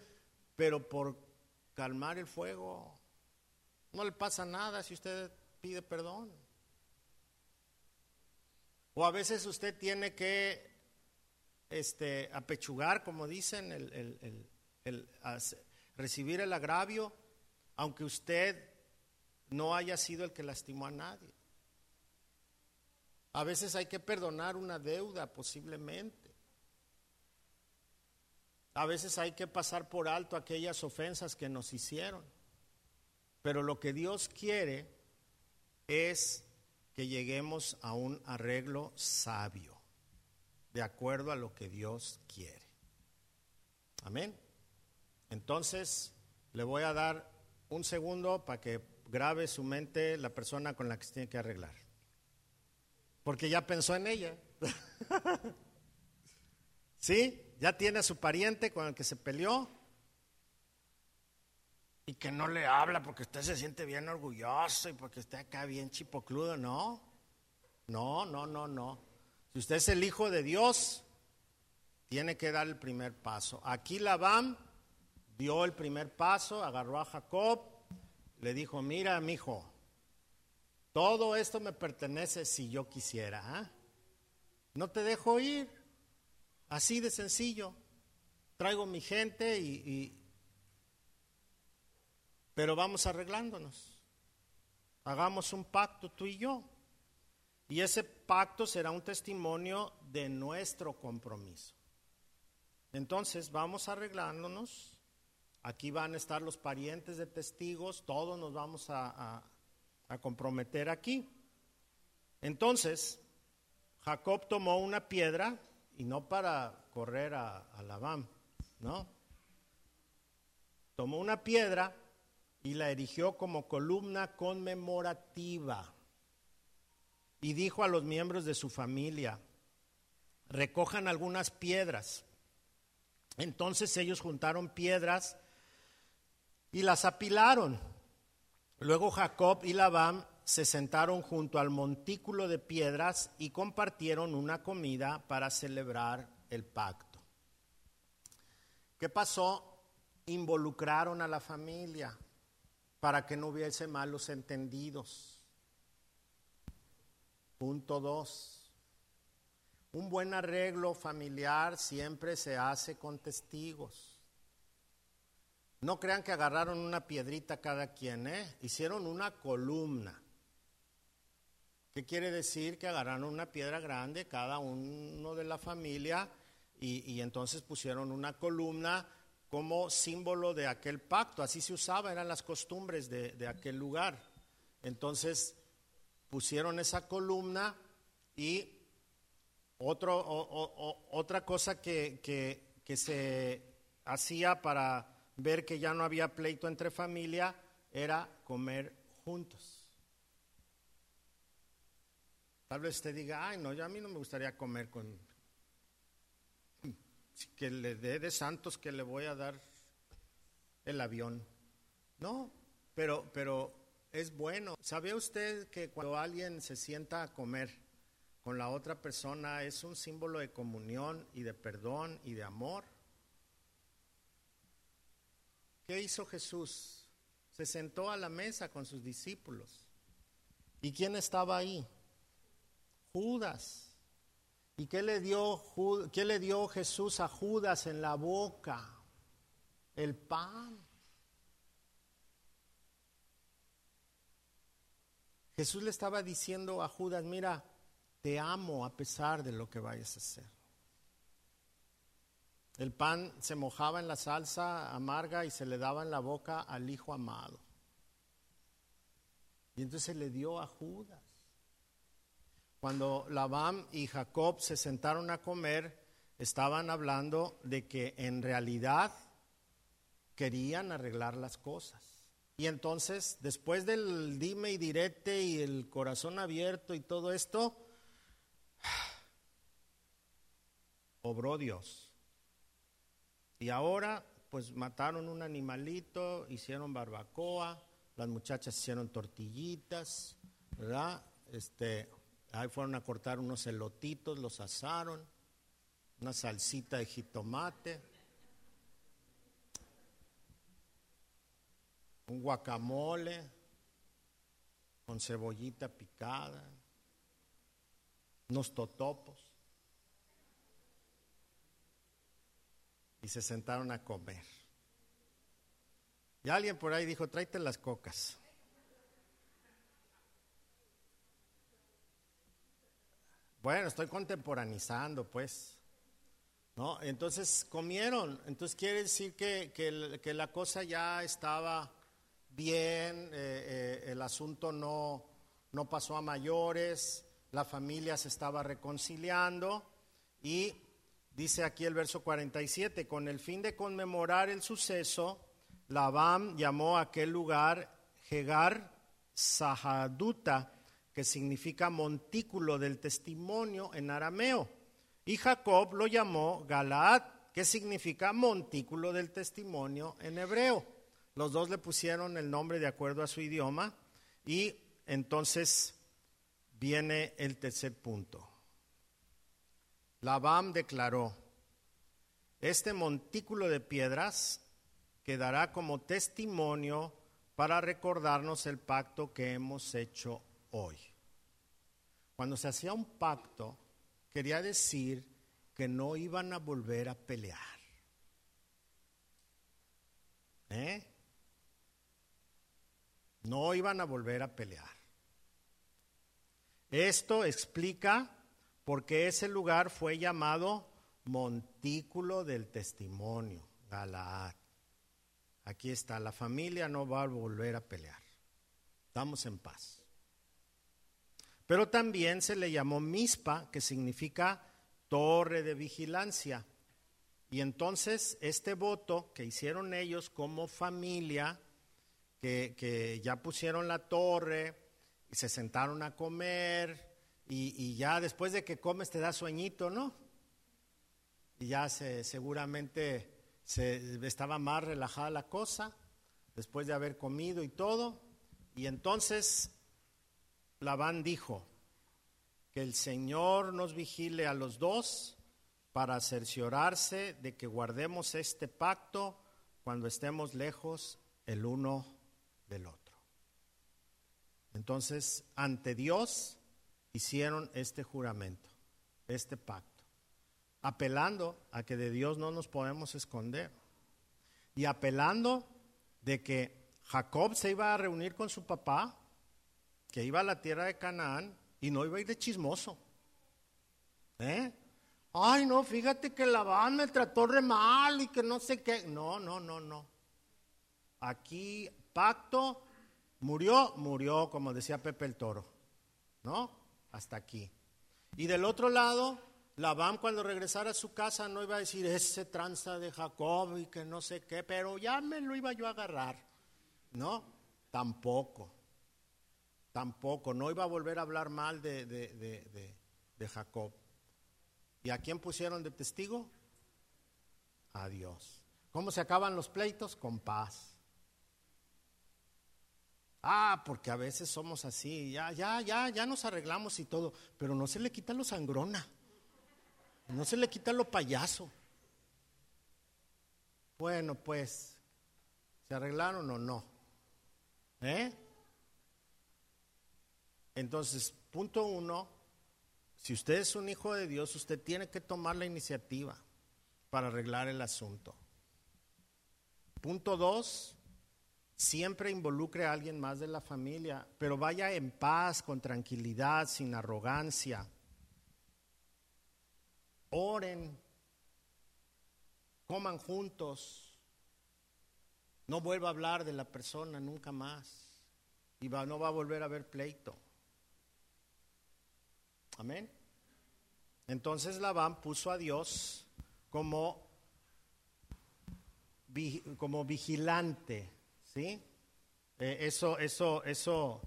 A: Pero por calmar el fuego, no le pasa nada si usted pide perdón. O a veces usted tiene que este, apechugar, como dicen, el, recibir el agravio, aunque usted no haya sido el que lastimó a nadie. A veces hay que perdonar una deuda posiblemente. A veces hay que pasar por alto aquellas ofensas que nos hicieron. Pero lo que Dios quiere es que lleguemos a un arreglo sabio, de acuerdo a lo que Dios quiere. Amén. Entonces, le voy a dar un segundo para que grave su mente la persona con la que se tiene que arreglar. Porque ya pensó en ella. ¿Sí? Ya tiene a su pariente con el que se peleó y que no le habla porque usted se siente bien orgulloso y porque está acá bien chipocludo. No, no, no, no, no. Si usted es el hijo de Dios, tiene que dar el primer paso. Aquí Labán dio el primer paso, agarró a Jacob le dijo, mira, mi hijo, todo esto me pertenece si yo quisiera. ¿ah? No te dejo ir. Así de sencillo. Traigo mi gente y, y, Pero vamos arreglándonos. Hagamos un pacto tú y yo. Y ese pacto será un testimonio de nuestro compromiso. Entonces vamos arreglándonos Aquí van a estar los parientes de testigos, todos nos vamos a, comprometer aquí. Entonces, Jacob tomó una piedra, y no para correr a, a Labán, ¿no? Tomó una piedra y la erigió como columna conmemorativa. Y dijo a los miembros de su familia, recojan algunas piedras. Entonces ellos juntaron piedras y las apilaron. Luego Jacob y Labán se sentaron junto al montículo de piedras y compartieron una comida para celebrar el pacto. ¿Qué pasó? Involucraron a la familia para que no hubiese malos entendidos. Punto dos. Un buen arreglo familiar siempre se hace con testigos. No crean que agarraron una piedrita cada quien, ¿eh? Hicieron una columna. ¿Qué quiere decir? Que agarraron una piedra grande cada uno de la familia y, entonces pusieron una columna como símbolo de aquel pacto. Así se usaba, eran las costumbres de, aquel lugar. Entonces pusieron esa columna y otra cosa que, que se hacía para ver que ya no había pleito entre familia era comer juntos. Tal vez usted diga, ay, no, yo a mí no me gustaría comer con... Que le dé de santos que le voy a dar el avión. No, pero, pero es bueno. ¿Sabe usted que cuando alguien se sienta a comer con la otra persona es un símbolo de comunión y de perdón y de amor? ¿Qué hizo Jesús? Se sentó a la mesa con sus discípulos. ¿Y quién estaba ahí? Judas. ¿Y qué le dio, Jesús a Judas en la boca? El pan. Jesús le estaba diciendo a Judas, mira, te amo a pesar de lo que vayas a hacer. El pan se mojaba en la salsa amarga y se le daba en la boca al hijo amado. Y entonces le dio a Judas. Cuando Labán y Jacob se sentaron a comer, estaban hablando de que en realidad querían arreglar las cosas. Y entonces, después del dime y direte y el corazón abierto y todo esto, obró Dios. Y ahora, pues mataron un animalito, hicieron barbacoa, las muchachas hicieron tortillitas, ¿verdad? Este, ahí fueron a cortar unos elotitos, los asaron, una salsita de jitomate. un guacamole con cebollita picada, unos totopos. Y se sentaron a comer. Y alguien por ahí dijo, tráete las cocas. Bueno, estoy contemporanizando, pues. ¿No? Entonces comieron. Entonces quiere decir que, que la cosa ya estaba bien, eh, eh, el asunto no, no pasó a mayores, la familia se estaba reconciliando y dice aquí el verso 47, con el fin de conmemorar el suceso, Labán llamó a aquel lugar Hegar Sahaduta, que significa montículo del testimonio en arameo, y Jacob lo llamó Galaad, que significa montículo del testimonio en hebreo. Los dos le pusieron el nombre de acuerdo a su idioma y entonces viene el tercer punto. Labam declaró, este montículo de piedras quedará como testimonio para recordarnos el pacto que hemos hecho hoy. Cuando se hacía un pacto, quería decir que no iban a volver a pelear. ¿Eh? No iban a volver a pelear. Esto explica por qué ese lugar fue llamado Montículo del Testimonio, Galaad. Aquí está, la familia no va a volver a pelear. Estamos en paz. Pero también se le llamó Mispa, que significa torre de vigilancia. Y entonces este voto que hicieron ellos como familia que, ya pusieron la torre y se sentaron a comer y, ya después de que comes te da sueñito, ¿no? Y ya se, seguramente se, estaba más relajada la cosa después de haber comido y todo. Y entonces Labán dijo, que el Señor nos vigile a los dos para cerciorarse de que guardemos este pacto cuando estemos lejos el uno del otro. Entonces, ante Dios hicieron este juramento, este pacto, apelando a que de Dios no nos podemos esconder y apelando de que Jacob se iba a reunir con su papá, que iba a la tierra de Canaán y no iba a ir de chismoso. ¿Eh? Ay, no, fíjate que Labán me trató re mal y que no sé qué. No, no, no, no. Aquí pacto, murió, murió, como decía Pepe el Toro, ¿no? Hasta aquí. Y del otro lado, Labán cuando regresara a su casa no iba a decir ese tranza de Jacob y que no sé qué, pero ya me lo iba yo a agarrar, ¿no? Tampoco, tampoco, no iba a volver a hablar mal de, de, de, de Jacob. ¿Y a quién pusieron de testigo? A Dios. ¿Cómo se acaban los pleitos? Con paz. Ah, porque a veces somos así, ya, ya, ya, ya nos arreglamos y todo, pero no se le quita lo sangrona, no se le quita lo payaso. Bueno, pues, ¿se arreglaron o no? ¿Eh? Entonces, punto uno, si usted es un hijo de Dios, usted tiene que tomar la iniciativa para arreglar el asunto. Punto dos, siempre involucre a alguien más de la familia, pero vaya en paz, con tranquilidad, sin arrogancia. Oren, coman juntos, no vuelva a hablar de la persona nunca más y no va a volver a haber pleito. Amén. Entonces Labán puso a Dios como, como vigilante ¿Sí? Eh, eso, eso, eso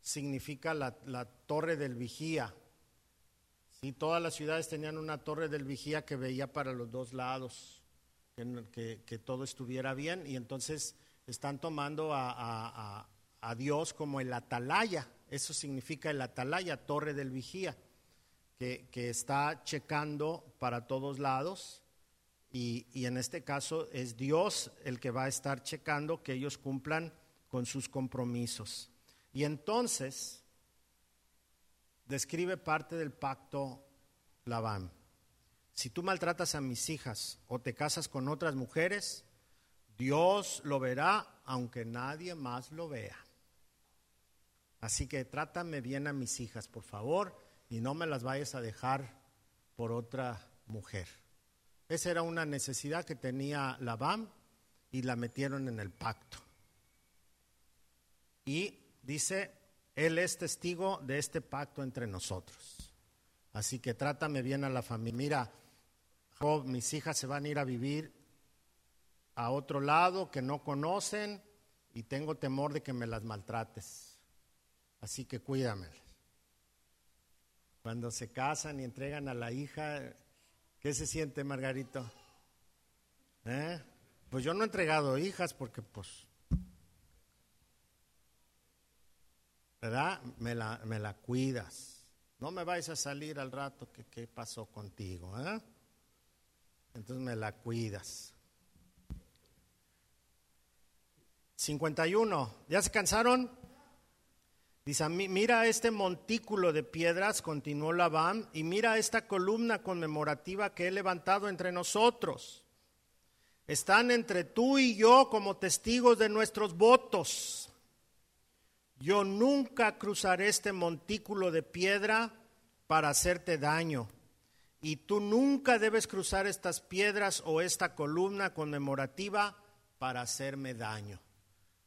A: significa la, torre del vigía. ¿Sí? Todas las ciudades tenían una torre del vigía que veía para los dos lados, que, que, todo estuviera bien, y entonces están tomando a, Dios como el atalaya. Eso significa el atalaya, torre del vigía, que, que está checando para todos lados y, en este caso es Dios el que va a estar checando que ellos cumplan con sus compromisos. Y entonces describe parte del pacto Labán. Si tú maltratas a mis hijas o te casas con otras mujeres, Dios lo verá aunque nadie más lo vea. Así que trátame bien a mis hijas, por favor, y no me las vayas a dejar por otra mujer. Esa era una necesidad que tenía Labán y la metieron en el pacto. Y dice, Él es testigo de este pacto entre nosotros. Así que trátame bien a la familia. Mira, Job, mis hijas se van a ir a vivir a otro lado que no conocen y tengo temor de que me las maltrates. Así que cuídame. Cuando se casan y entregan a la hija, ¿Qué se siente, Margarito? ¿Eh? Pues yo no he entregado hijas porque pues, ¿verdad? Me la, me la cuidas. No me vais a salir al rato que qué pasó contigo, ¿eh? Entonces me la cuidas. 51. ¿Ya se cansaron? Dice, mira este montículo de piedras, continuó Labán, y mira esta columna conmemorativa que he levantado entre nosotros. Están entre tú y yo como testigos de nuestros votos. Yo nunca cruzaré este montículo de piedra para hacerte daño. Y tú nunca debes cruzar estas piedras o esta columna conmemorativa para hacerme daño.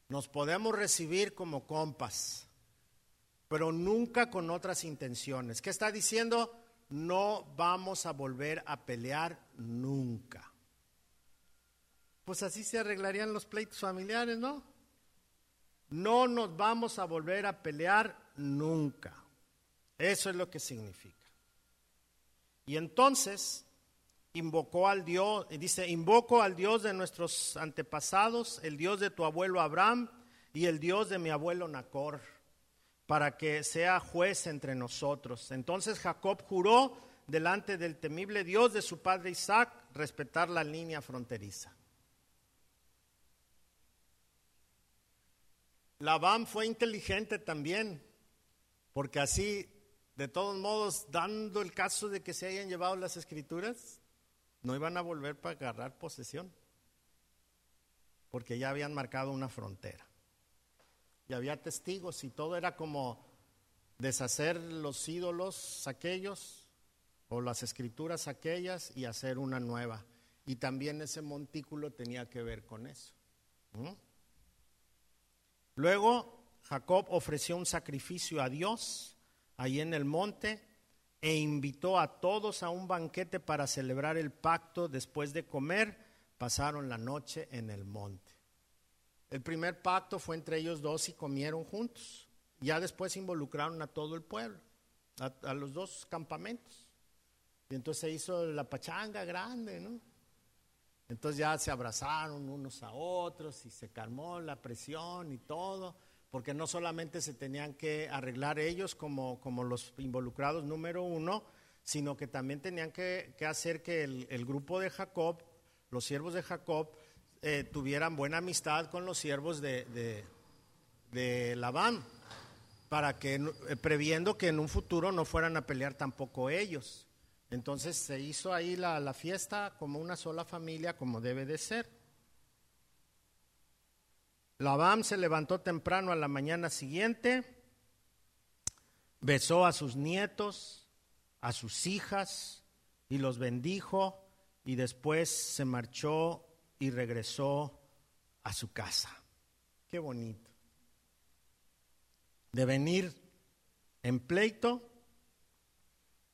A: Nos podemos recibir como compas pero nunca con otras intenciones. ¿Qué está diciendo? No vamos a volver a pelear nunca. Pues así se arreglarían los pleitos familiares, ¿no? No nos vamos a volver a pelear nunca. Eso es lo que significa. Y entonces invocó al Dios, dice, invoco al Dios de nuestros antepasados, el Dios de tu abuelo Abraham y el Dios de mi abuelo Nacor para que sea juez entre nosotros. Entonces Jacob juró delante del temible Dios de su padre Isaac respetar la línea fronteriza. Labán fue inteligente también, porque así, de todos modos, dando el caso de que se hayan llevado las escrituras, no iban a volver para agarrar posesión, porque ya habían marcado una frontera y había testigos y todo era como deshacer los ídolos aquellos o las escrituras aquellas y hacer una nueva. Y también ese montículo tenía que ver con eso. Luego Jacob ofreció un sacrificio a Dios ahí en el monte e invitó a todos a un banquete para celebrar el pacto. Después de comer, pasaron la noche en el monte. El primer pacto fue entre ellos dos y comieron juntos. Ya después involucraron a todo el pueblo, a, los dos campamentos. Y entonces se hizo la pachanga grande, ¿no? Entonces ya se abrazaron unos a otros y se calmó la presión y todo, porque no solamente se tenían que arreglar ellos como, como los involucrados número uno, sino que también tenían que, que hacer que el, grupo de Jacob, los siervos de Jacob, eh, tuvieran buena amistad con los siervos de, de, Labán, para que, eh, previendo que en un futuro no fueran a pelear tampoco ellos. Entonces se hizo ahí la, la, fiesta como una sola familia, como debe de ser. Labán se levantó temprano a la mañana siguiente, besó a sus nietos, a sus hijas y los bendijo y después se marchó y regresó a su casa. Qué bonito. De venir en pleito,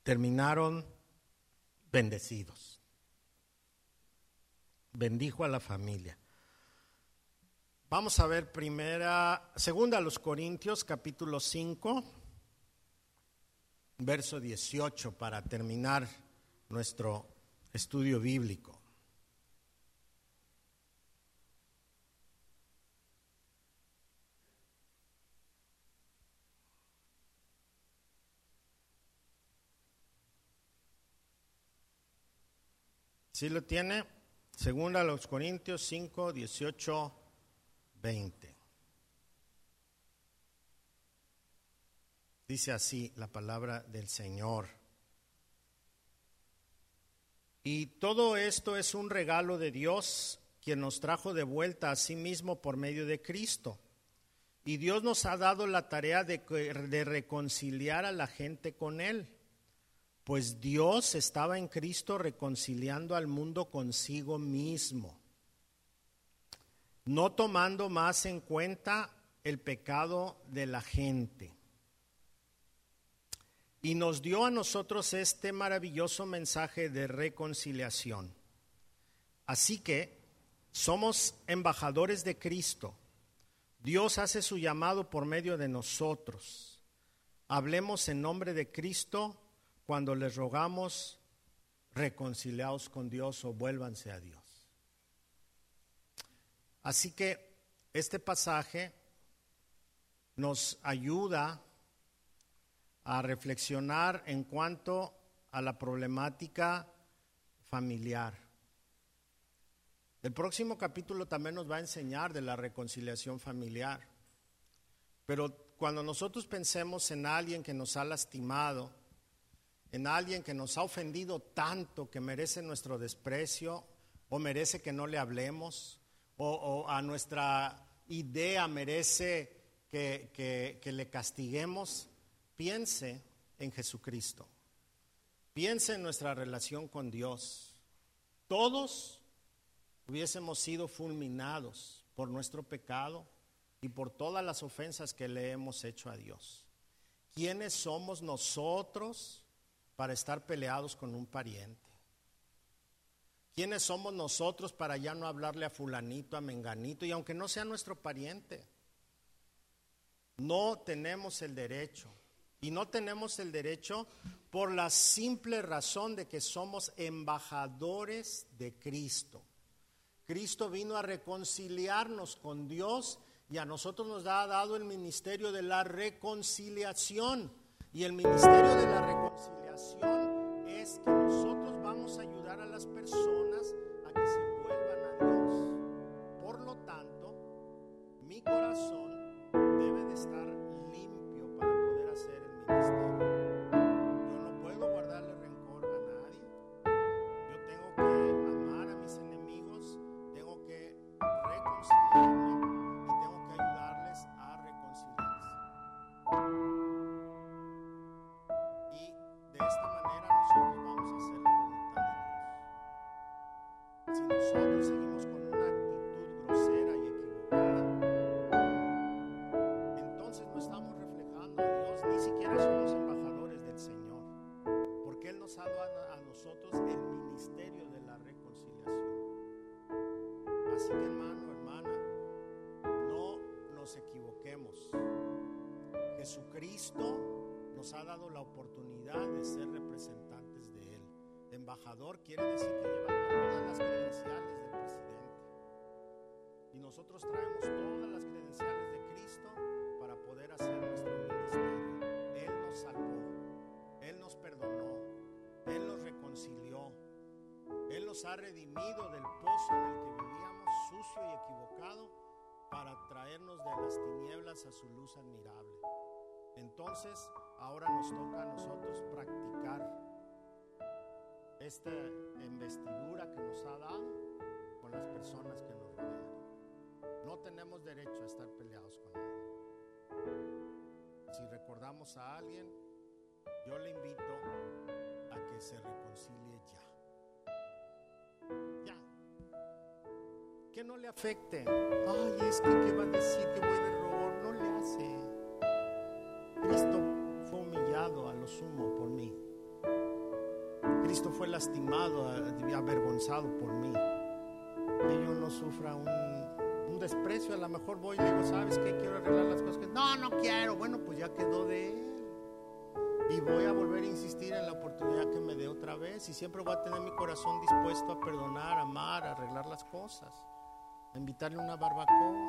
A: terminaron bendecidos. Bendijo a la familia. Vamos a ver primera, segunda a los Corintios, capítulo 5, verso 18, para terminar nuestro estudio bíblico. ¿Sí lo tiene? Segunda a los Corintios 5, 18, 20. Dice así la palabra del Señor. Y todo esto es un regalo de Dios, quien nos trajo de vuelta a sí mismo por medio de Cristo. Y Dios nos ha dado la tarea de, de reconciliar a la gente con Él pues Dios estaba en Cristo reconciliando al mundo consigo mismo, no tomando más en cuenta el pecado de la gente. Y nos dio a nosotros este maravilloso mensaje de reconciliación. Así que somos embajadores de Cristo. Dios hace su llamado por medio de nosotros. Hablemos en nombre de Cristo cuando les rogamos reconciliados con Dios o vuélvanse a Dios. Así que este pasaje nos ayuda a reflexionar en cuanto a la problemática familiar. El próximo capítulo también nos va a enseñar de la reconciliación familiar. Pero cuando nosotros pensemos en alguien que nos ha lastimado, en alguien que nos ha ofendido tanto que merece nuestro desprecio o merece que no le hablemos o, a nuestra idea merece que, que, que le castiguemos, piense en Jesucristo. Piense en nuestra relación con Dios. Todos hubiésemos sido fulminados por nuestro pecado y por todas las ofensas que le hemos hecho a Dios. ¿Quiénes somos nosotros para estar peleados con un pariente? ¿Quiénes somos nosotros para ya no hablarle a fulanito, a menganito, y aunque no sea nuestro pariente? No tenemos el derecho. Y no tenemos el derecho por la simple razón de que somos embajadores de Cristo. Cristo vino a reconciliarnos con Dios y a nosotros nos ha dado el ministerio de la reconciliación. Y el ministerio de la reconciliación es que nosotros vamos a ayudar a las personas a que se vuelvan a Dios. Por lo tanto, mi corazón Embajador quiere decir que lleva todas las credenciales del presidente. Y nosotros traemos todas las credenciales de Cristo para poder hacer nuestro ministerio. Él nos salvó, Él nos perdonó, Él nos reconcilió, Él nos ha redimido del pozo en el que vivíamos sucio y equivocado para traernos de las tinieblas a su luz admirable. Entonces, ahora nos toca a nosotros practicar esta investidura que nos ha dado con las personas que nos rodean. No tenemos derecho a estar peleados con nadie. Si recordamos a alguien, yo le invito a que se reconcilie ya. Ya. Que no le afecte. Ay, es que ¿qué va a decir que de error? No le hace. Cristo fue humillado a lo sumo por mí. Cristo fue lastimado, avergonzado por mí. Que yo no sufra un, un desprecio. A lo mejor voy y le digo, ¿sabes qué? Quiero arreglar las cosas. No, no quiero. Bueno, pues ya quedó de él. Y voy a volver a insistir en la oportunidad que me dé otra vez. Y siempre voy a tener mi corazón dispuesto a perdonar, amar, arreglar las cosas. A invitarle una barbacoa.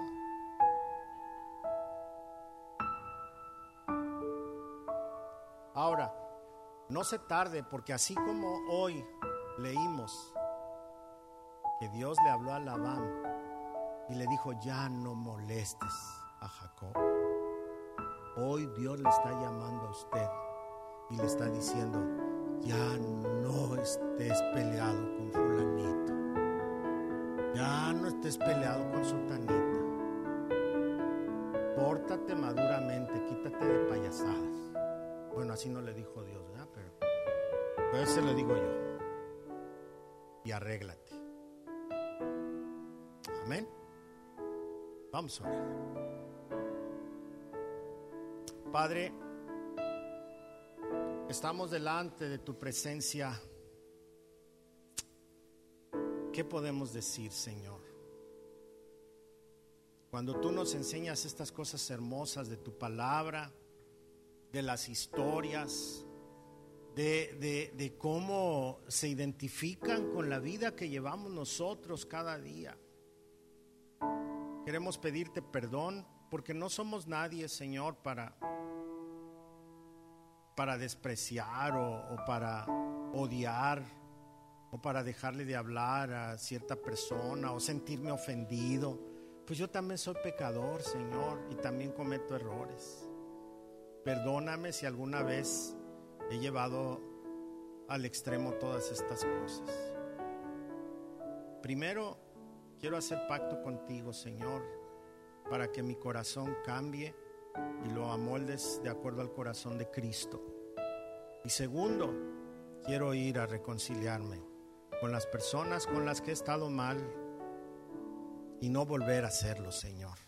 A: No se tarde, porque así como hoy leímos que Dios le habló a Labán y le dijo, ya no molestes a Jacob. Hoy Dios le está llamando a usted y le está diciendo, ya no estés peleado con fulanito. Ya no estés peleado con sultanita. Pórtate maduramente, quítate de payasadas. Bueno, así no le dijo Dios, ¿verdad? Pero ese lo digo yo. Y arréglate. Amén. Vamos a orar. Padre, estamos delante de tu presencia. ¿Qué podemos decir, Señor? Cuando tú nos enseñas estas cosas hermosas de tu palabra, de las historias, de, de, de, cómo se identifican con la vida que llevamos nosotros cada día. Queremos pedirte perdón porque no somos nadie, Señor, para, para despreciar o, o para odiar o para dejarle de hablar a cierta persona o sentirme ofendido. Pues yo también soy pecador, Señor, y también cometo errores. Perdóname si alguna vez he llevado al extremo todas estas cosas. Primero, quiero hacer pacto contigo, Señor, para que mi corazón cambie y lo amoldes de acuerdo al corazón de Cristo. Y segundo, quiero ir a reconciliarme con las personas con las que he estado mal y no volver a hacerlo, Señor.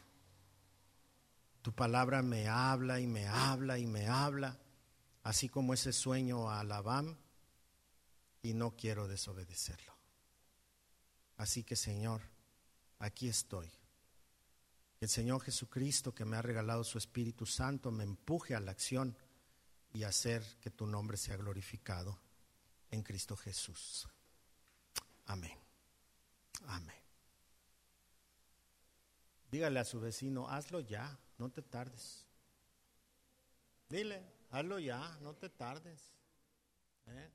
A: Tu palabra me habla y me habla y me habla, así como ese sueño a y no quiero desobedecerlo. Así que, Señor, aquí estoy. El Señor Jesucristo, que me ha regalado su Espíritu Santo, me empuje a la acción y hacer que tu nombre sea glorificado en Cristo Jesús. Amén. Amén. Dígale a su vecino, hazlo ya, no te tardes. Dile, hazlo ya, no te tardes. ¿Eh?